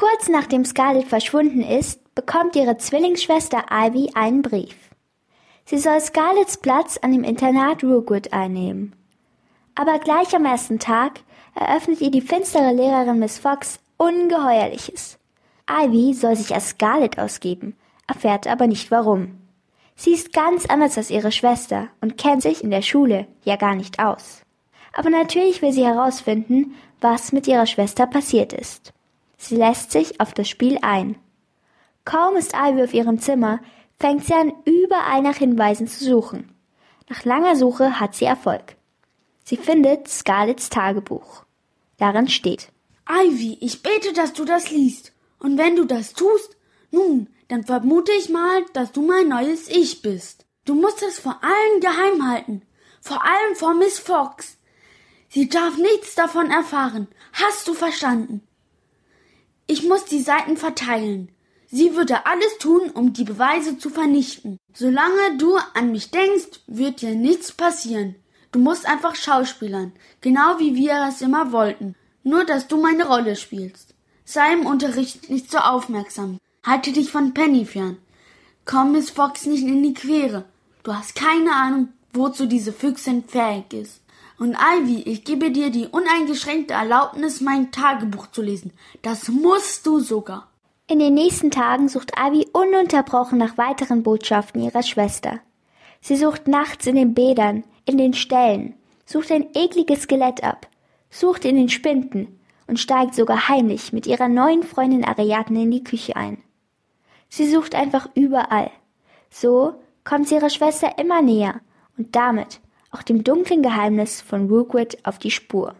Kurz nachdem Scarlett verschwunden ist, bekommt ihre Zwillingsschwester Ivy einen Brief. Sie soll Scarletts Platz an dem Internat Rookwood einnehmen. Aber gleich am ersten Tag eröffnet ihr die finstere Lehrerin Miss Fox Ungeheuerliches. Ivy soll sich als Scarlett ausgeben, erfährt aber nicht warum. Sie ist ganz anders als ihre Schwester und kennt sich in der Schule ja gar nicht aus. Aber natürlich will sie herausfinden, was mit ihrer Schwester passiert ist. Sie lässt sich auf das Spiel ein. Kaum ist Ivy auf ihrem Zimmer, fängt sie an, überall nach Hinweisen zu suchen. Nach langer Suche hat sie Erfolg. Sie findet Scarletts Tagebuch. Darin steht Ivy, ich bete, dass du das liest. Und wenn du das tust, nun, dann vermute ich mal, dass du mein neues Ich bist. Du musst es vor allen geheim halten. Vor allem vor Miss Fox. Sie darf nichts davon erfahren. Hast du verstanden? Ich muss die Seiten verteilen. Sie würde alles tun, um die Beweise zu vernichten. Solange du an mich denkst, wird dir nichts passieren. Du musst einfach schauspielern, genau wie wir es immer wollten. Nur, dass du meine Rolle spielst. Sei im Unterricht nicht so aufmerksam. Halte dich von Penny fern. Komm Miss Fox nicht in die Quere. Du hast keine Ahnung, wozu diese Füchsin fähig ist. Und Ivy, ich gebe dir die uneingeschränkte Erlaubnis, mein Tagebuch zu lesen. Das musst du sogar. In den nächsten Tagen sucht Ivy ununterbrochen nach weiteren Botschaften ihrer Schwester. Sie sucht nachts in den Bädern, in den Ställen, sucht ein ekliges Skelett ab, sucht in den Spinden und steigt sogar heimlich mit ihrer neuen Freundin Ariadne in die Küche ein. Sie sucht einfach überall. So kommt sie ihrer Schwester immer näher und damit auch dem dunklen Geheimnis von Rookwood auf die Spur.